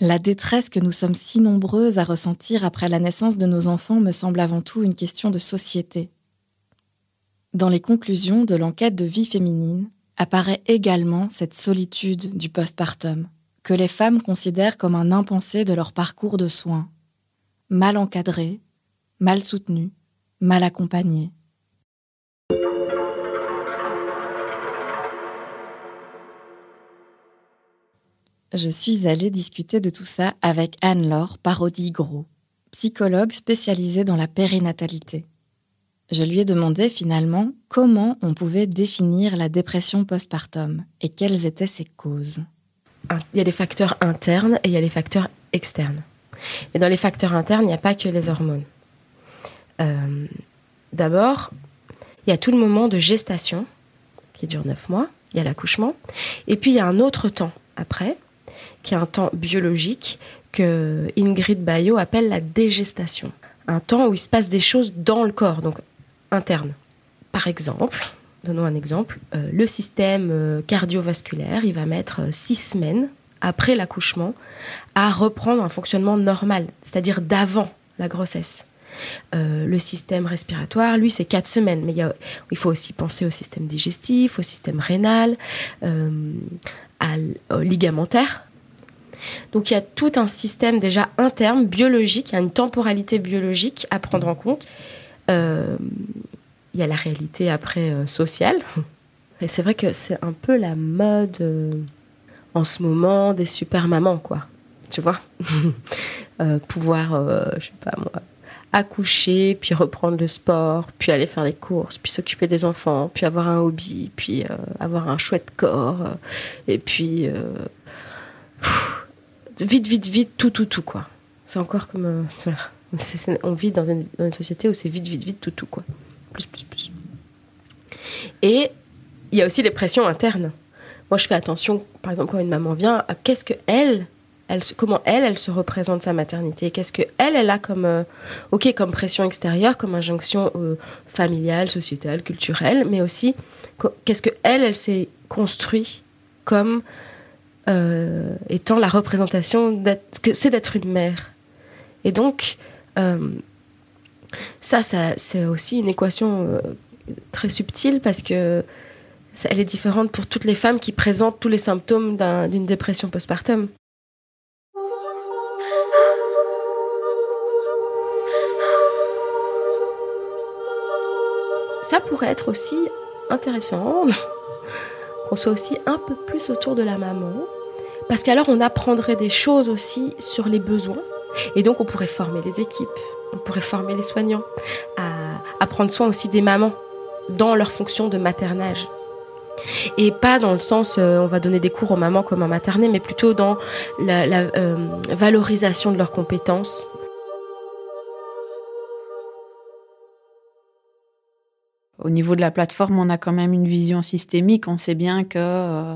La détresse que nous sommes si nombreuses à ressentir après la naissance de nos enfants me semble avant tout une question de société. Dans les conclusions de l'enquête de vie féminine, apparaît également cette solitude du postpartum, que les femmes considèrent comme un impensé de leur parcours de soins, mal encadré, mal soutenu, mal accompagné. Je suis allée discuter de tout ça avec Anne-Laure Parodi-Gros, psychologue spécialisée dans la périnatalité. Je lui ai demandé finalement comment on pouvait définir la dépression postpartum et quelles étaient ses causes. Ah, il y a des facteurs internes et il y a des facteurs externes. Mais dans les facteurs internes, il n'y a pas que les hormones. Euh, d'abord, il y a tout le moment de gestation qui dure neuf mois, il y a l'accouchement, et puis il y a un autre temps après, qui est un temps biologique que Ingrid Bayo appelle la dégestation. Un temps où il se passe des choses dans le corps. Donc interne. Par exemple, donnons un exemple, euh, le système euh, cardiovasculaire, il va mettre euh, six semaines après l'accouchement à reprendre un fonctionnement normal, c'est-à-dire d'avant la grossesse. le système respiratoire, lui, c'est quatre semaines. Mais il, faut aussi penser au système digestif, au système rénal, au ligamentaire. Donc il y a tout un système déjà interne, biologique, il y a une temporalité biologique à prendre en compte. Euh, il y a la réalité après euh, sociale. Et c'est vrai que c'est un peu la mode euh, en ce moment des super mamans, quoi. Tu vois? Pouvoir, je sais pas moi, accoucher, puis reprendre le sport, puis aller faire les courses, puis s'occuper des enfants, puis avoir un hobby, puis avoir un chouette corps, et puis vite, vite, vite, tout, tout, tout, quoi. C'est encore comme. voilà on vit dans une, société où c'est vite, vite, vite, tout, tout, quoi. Plus, plus, plus. Et il y a aussi les pressions internes. Moi, je fais attention, par exemple, quand une maman vient, à qu'est-ce que elle, comment elle, elle se représente sa maternité? Qu'est-ce que elle, a comme, euh, comme pression extérieure, comme injonction euh, familiale, sociétale, culturelle, mais aussi qu'est-ce que elle, elle s'est construit comme euh, étant la représentation que c'est d'être une mère. Et donc, ça, ça c'est aussi une équation très subtile parce que elle est différente pour toutes les femmes qui présentent tous les symptômes d'une dépression postpartum. Ça pourrait être aussi intéressant qu'on soit aussi un peu plus autour de la maman, parce qu'alors on apprendrait des choses aussi sur les besoins, et donc on pourrait former les équipes, on pourrait former les soignants à, prendre soin aussi des mamans dans leur fonction de maternage. Et pas dans le sens euh, on va donner des cours aux mamans comme un materné, mais plutôt dans la, euh, valorisation de leurs compétences. Au niveau de la plateforme, on a quand même une vision systémique. On sait bien que euh,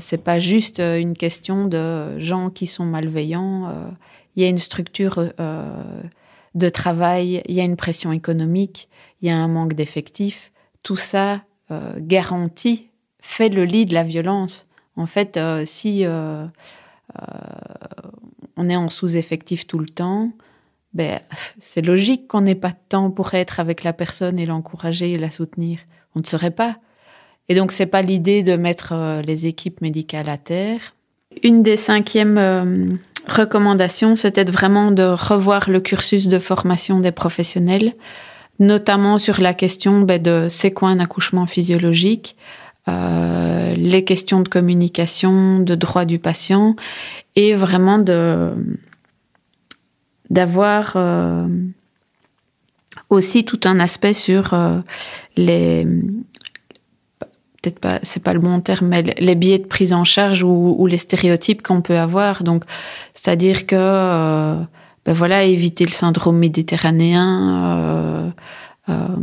c'est pas juste une question de gens qui sont malveillants. Il y a une structure de travail, il y a une pression économique, il y a un manque d'effectifs. Tout ça euh, garantie fait le lit de la violence. En fait, euh, si euh, on est en sous-effectif tout le temps, ben, c'est logique qu'on n'ait pas de temps pour être avec la personne et l'encourager et la soutenir. On ne serait pas. Et donc, c'est pas l'idée de mettre les équipes médicales à terre. Une des cinquièmes recommandations, c'était vraiment de revoir le cursus de formation des professionnels notamment sur la question ben, de c'est quoi un accouchement physiologique, euh, les questions de communication, de droit du patient, et vraiment de d'avoir euh, aussi tout un aspect sur euh, les peut-être pas c'est pas le bon terme mais les biais de prise en charge ou, les stéréotypes qu'on peut avoir donc c'est à dire que ben voilà, éviter le syndrome méditerranéen, euh, euh,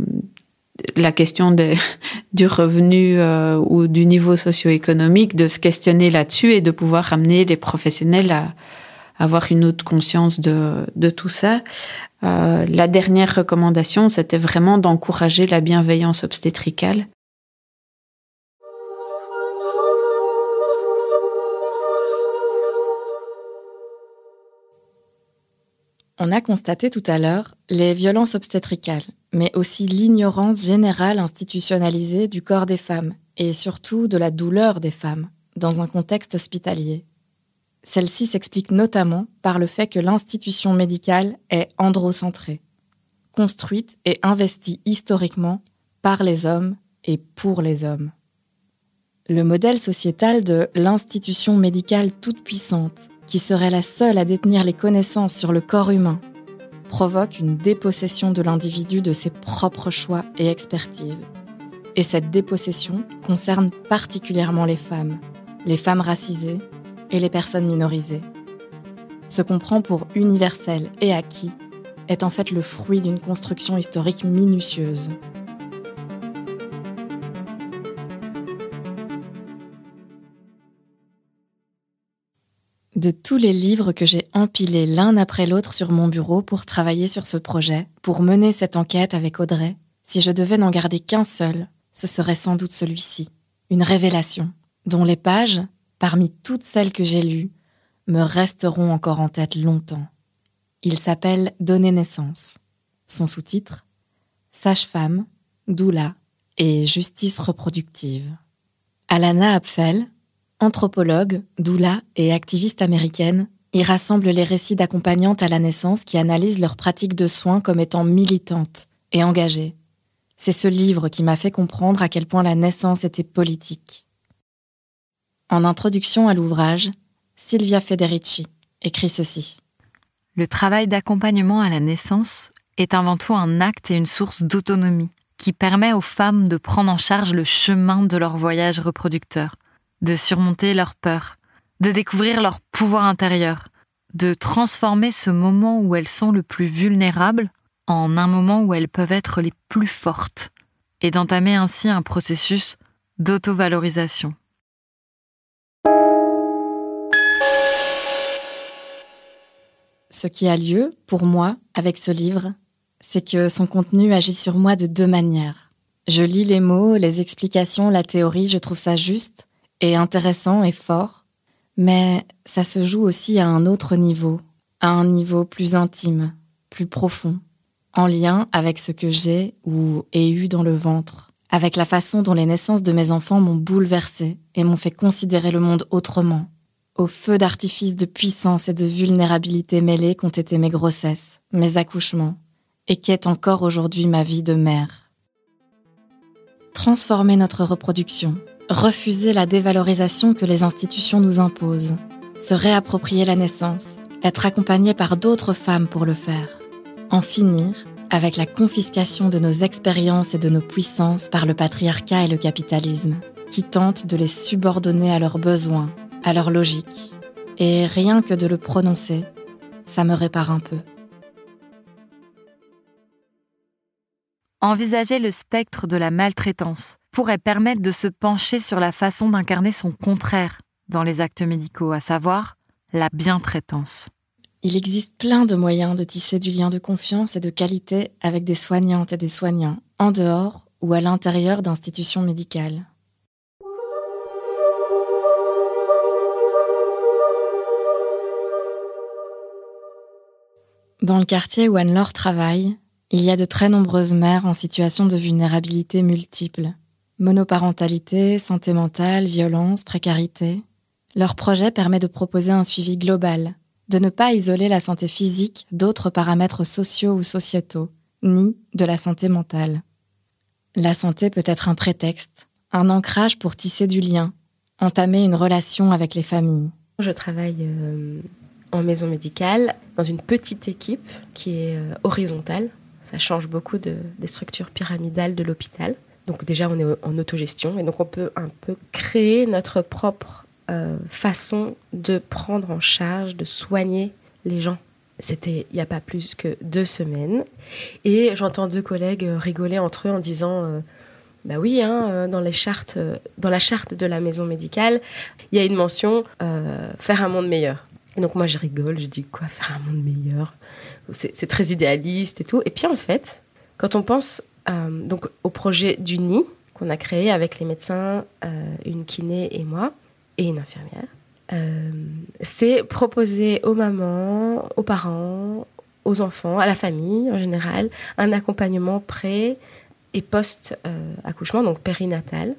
la question de, du revenu euh, ou du niveau socio-économique, de se questionner là-dessus et de pouvoir amener les professionnels à, avoir une autre conscience de, de tout ça. la dernière recommandation, c'était vraiment d'encourager la bienveillance obstétricale. On a constaté tout à l'heure les violences obstétricales, mais aussi l'ignorance générale institutionnalisée du corps des femmes et surtout de la douleur des femmes dans un contexte hospitalier. Celle-ci s'explique notamment par le fait que l'institution médicale est androcentrée, construite et investie historiquement par les hommes et pour les hommes. Le modèle sociétal de l'institution médicale toute puissante qui serait la seule à détenir les connaissances sur le corps humain, provoque une dépossession de l'individu de ses propres choix et expertises. Et cette dépossession concerne particulièrement les femmes, les femmes racisées et les personnes minorisées. Ce qu'on prend pour universel et acquis est en fait le fruit d'une construction historique minutieuse. De tous les livres que j'ai empilés l'un après l'autre sur mon bureau pour travailler sur ce projet, pour mener cette enquête avec Audrey, si je devais n'en garder qu'un seul, ce serait sans doute celui-ci, une révélation, dont les pages, parmi toutes celles que j'ai lues, me resteront encore en tête longtemps. Il s'appelle Donner naissance. Son sous-titre Sage-femme, doula et justice reproductive. Alana Apfel, Anthropologue, doula et activiste américaine, y rassemble les récits d'accompagnantes à la naissance qui analysent leur pratique de soins comme étant militantes et engagées. C'est ce livre qui m'a fait comprendre à quel point la naissance était politique. En introduction à l'ouvrage, Silvia Federici écrit ceci. Le travail d'accompagnement à la naissance est avant tout un acte et une source d'autonomie qui permet aux femmes de prendre en charge le chemin de leur voyage reproducteur de surmonter leur peur, de découvrir leur pouvoir intérieur, de transformer ce moment où elles sont le plus vulnérables en un moment où elles peuvent être les plus fortes, et d'entamer ainsi un processus d'auto-valorisation. Ce qui a lieu, pour moi, avec ce livre, c'est que son contenu agit sur moi de deux manières. Je lis les mots, les explications, la théorie, je trouve ça juste intéressant et fort, mais ça se joue aussi à un autre niveau, à un niveau plus intime, plus profond, en lien avec ce que j'ai ou ai eu dans le ventre, avec la façon dont les naissances de mes enfants m'ont bouleversée et m'ont fait considérer le monde autrement, au feu d'artifice de puissance et de vulnérabilité mêlée qu'ont été mes grossesses, mes accouchements, et qu'est encore aujourd'hui ma vie de mère. Transformer notre reproduction, refuser la dévalorisation que les institutions nous imposent, se réapproprier la naissance, être accompagné par d'autres femmes pour le faire, en finir avec la confiscation de nos expériences et de nos puissances par le patriarcat et le capitalisme, qui tentent de les subordonner à leurs besoins, à leur logique. Et rien que de le prononcer, ça me répare un peu. Envisager le spectre de la maltraitance pourrait permettre de se pencher sur la façon d'incarner son contraire dans les actes médicaux, à savoir la bientraitance. Il existe plein de moyens de tisser du lien de confiance et de qualité avec des soignantes et des soignants, en dehors ou à l'intérieur d'institutions médicales. Dans le quartier où Anne-Laure travaille, il y a de très nombreuses mères en situation de vulnérabilité multiple. Monoparentalité, santé mentale, violence, précarité. Leur projet permet de proposer un suivi global, de ne pas isoler la santé physique d'autres paramètres sociaux ou sociétaux, ni de la santé mentale. La santé peut être un prétexte, un ancrage pour tisser du lien, entamer une relation avec les familles. Je travaille euh, en maison médicale dans une petite équipe qui est euh, horizontale. Ça change beaucoup de, des structures pyramidales de l'hôpital. Donc déjà, on est en autogestion et donc on peut un peu créer notre propre euh, façon de prendre en charge, de soigner les gens. C'était il n'y a pas plus que deux semaines. Et j'entends deux collègues rigoler entre eux en disant euh, Bah oui, hein, chartes, dans la charte de la maison médicale, il y a une mention faire un monde meilleur. Et donc moi je rigole, je dis quoi, faire un monde meilleur? C'est très idéaliste et tout. Et puis en fait, quand on pense euh, donc au projet du nid qu'on a créé avec les médecins, euh, une kiné et moi, et une infirmière, euh, c'est proposer aux mamans, aux parents, aux enfants, à la famille en général, un accompagnement pré et post-accouchement, donc périnatal,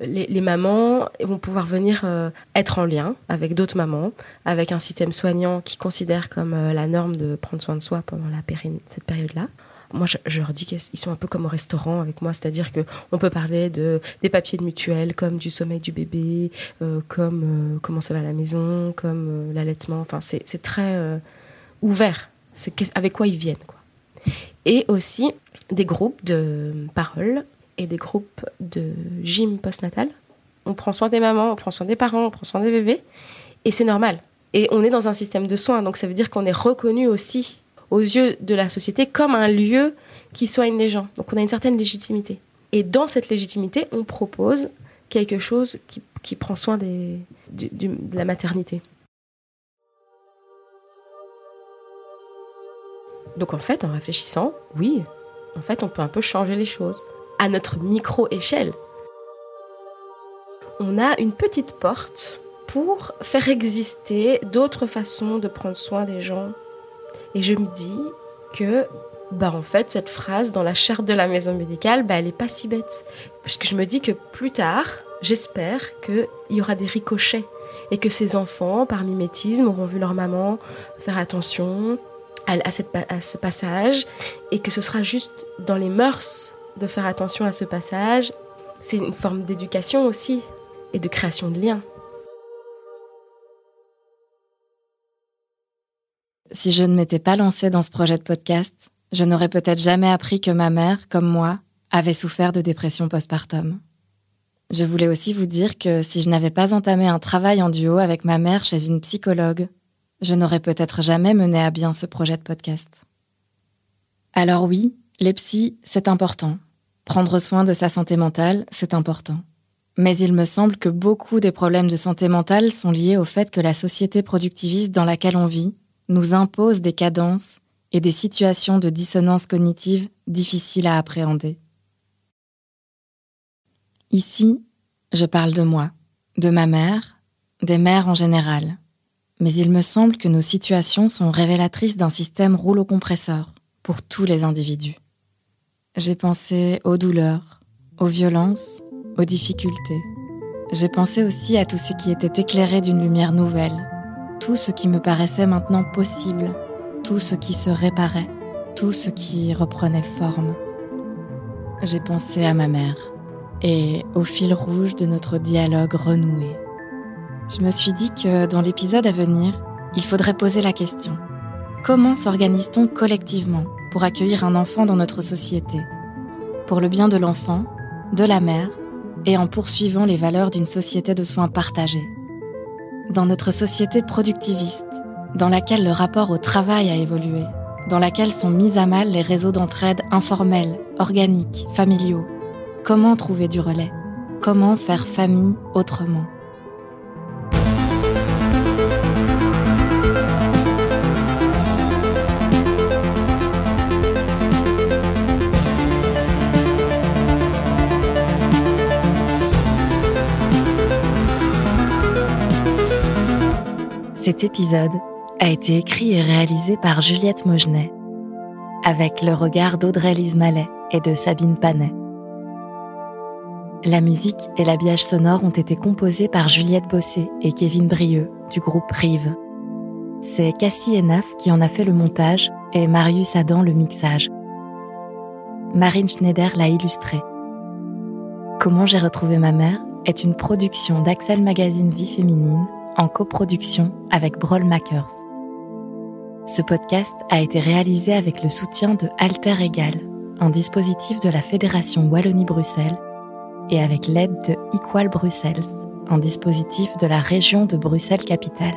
les, mamans vont pouvoir venir euh, être en lien avec d'autres mamans, avec un système soignant qui considère comme euh, la norme de prendre soin de soi pendant cette période-là. Moi, je, leur dis qu'ils sont un peu comme au restaurant avec moi, c'est-à-dire que on peut parler de des papiers de mutuelle, comme du sommeil du bébé, euh, comme comment ça va à la maison, comme l'allaitement. Enfin, c'est très ouvert. C'est avec quoi ils viennent, quoi. Et aussi des groupes de parole et des groupes de gym postnatal. On prend soin des mamans, on prend soin des parents, on prend soin des bébés. Et c'est normal. Et on est dans un système de soins. Donc ça veut dire qu'on est reconnu aussi aux yeux de la société comme un lieu qui soigne les gens. Donc on a une certaine légitimité. Et dans cette légitimité, on propose quelque chose qui, prend soin de la maternité. Donc en fait, en réfléchissant, oui, en fait, on peut un peu changer les choses à notre micro-échelle. On a une petite porte pour faire exister d'autres façons de prendre soin des gens. Et je me dis que, bah en fait, cette phrase dans la charte de la maison médicale, bah elle est pas si bête. Parce que je me dis que plus tard, j'espère qu'il y aura des ricochets et que ces enfants, par mimétisme, auront vu leur maman faire attention à, à ce passage et que ce sera juste dans les mœurs de faire attention à ce passage. C'est une forme d'éducation aussi et de création de liens. Si je ne m'étais pas lancée dans ce projet de podcast, je n'aurais peut-être jamais appris que ma mère, comme moi, avait souffert de dépression postpartum. Je voulais aussi vous dire que si je n'avais pas entamé un travail en duo avec ma mère chez une psychologue, je n'aurais peut-être jamais mené à bien ce projet de podcast. Alors oui, les psys, c'est important. Prendre soin de sa santé mentale, c'est important. Mais il me semble que beaucoup des problèmes de santé mentale sont liés au fait que la société productiviste dans laquelle on vit nous impose des cadences et des situations de dissonance cognitive difficiles à appréhender. Ici, je parle de moi, de ma mère, des mères en général. Mais il me semble que nos situations sont révélatrices d'un système rouleau compresseur pour tous les individus. J'ai pensé aux douleurs, aux violences, aux difficultés. J'ai pensé aussi à tout ce qui était éclairé d'une lumière nouvelle, tout ce qui me paraissait maintenant possible, tout ce qui se réparait, tout ce qui reprenait forme. J'ai pensé à ma mère et au fil rouge de notre dialogue renoué. Je me suis dit que dans l'épisode à venir, il faudrait poser la question. Comment s'organise-t-on collectivement pour accueillir un enfant dans notre société? Pour le bien de l'enfant, de la mère, et en poursuivant les valeurs d'une société de soins partagés. Dans notre société productiviste, dans laquelle le rapport au travail a évolué, dans laquelle sont mis à mal les réseaux d'entraide informels, organiques, familiaux, comment trouver du relais? Comment faire famille autrement? Cet épisode a été écrit et réalisé par Juliette Mogenet, avec le regard d'Audrey-Lise Mallet et de Sabine Panet. La musique et l'habillage sonore ont été composés par Juliette Bossé et Kevin Brieux du groupe Rive. C'est Cassie Enaf qui en a fait le montage et Marius Adam le mixage. Marine Schneider l'a illustré. Comment j'ai retrouvé ma mère est une production d'Axel Magazine Vie Féminine en coproduction avec Broll Makers. Ce podcast a été réalisé avec le soutien de Alter Egal, un dispositif de la Fédération Wallonie-Bruxelles, et avec l'aide de Equal Bruxelles, un dispositif de la région de Bruxelles-Capitale.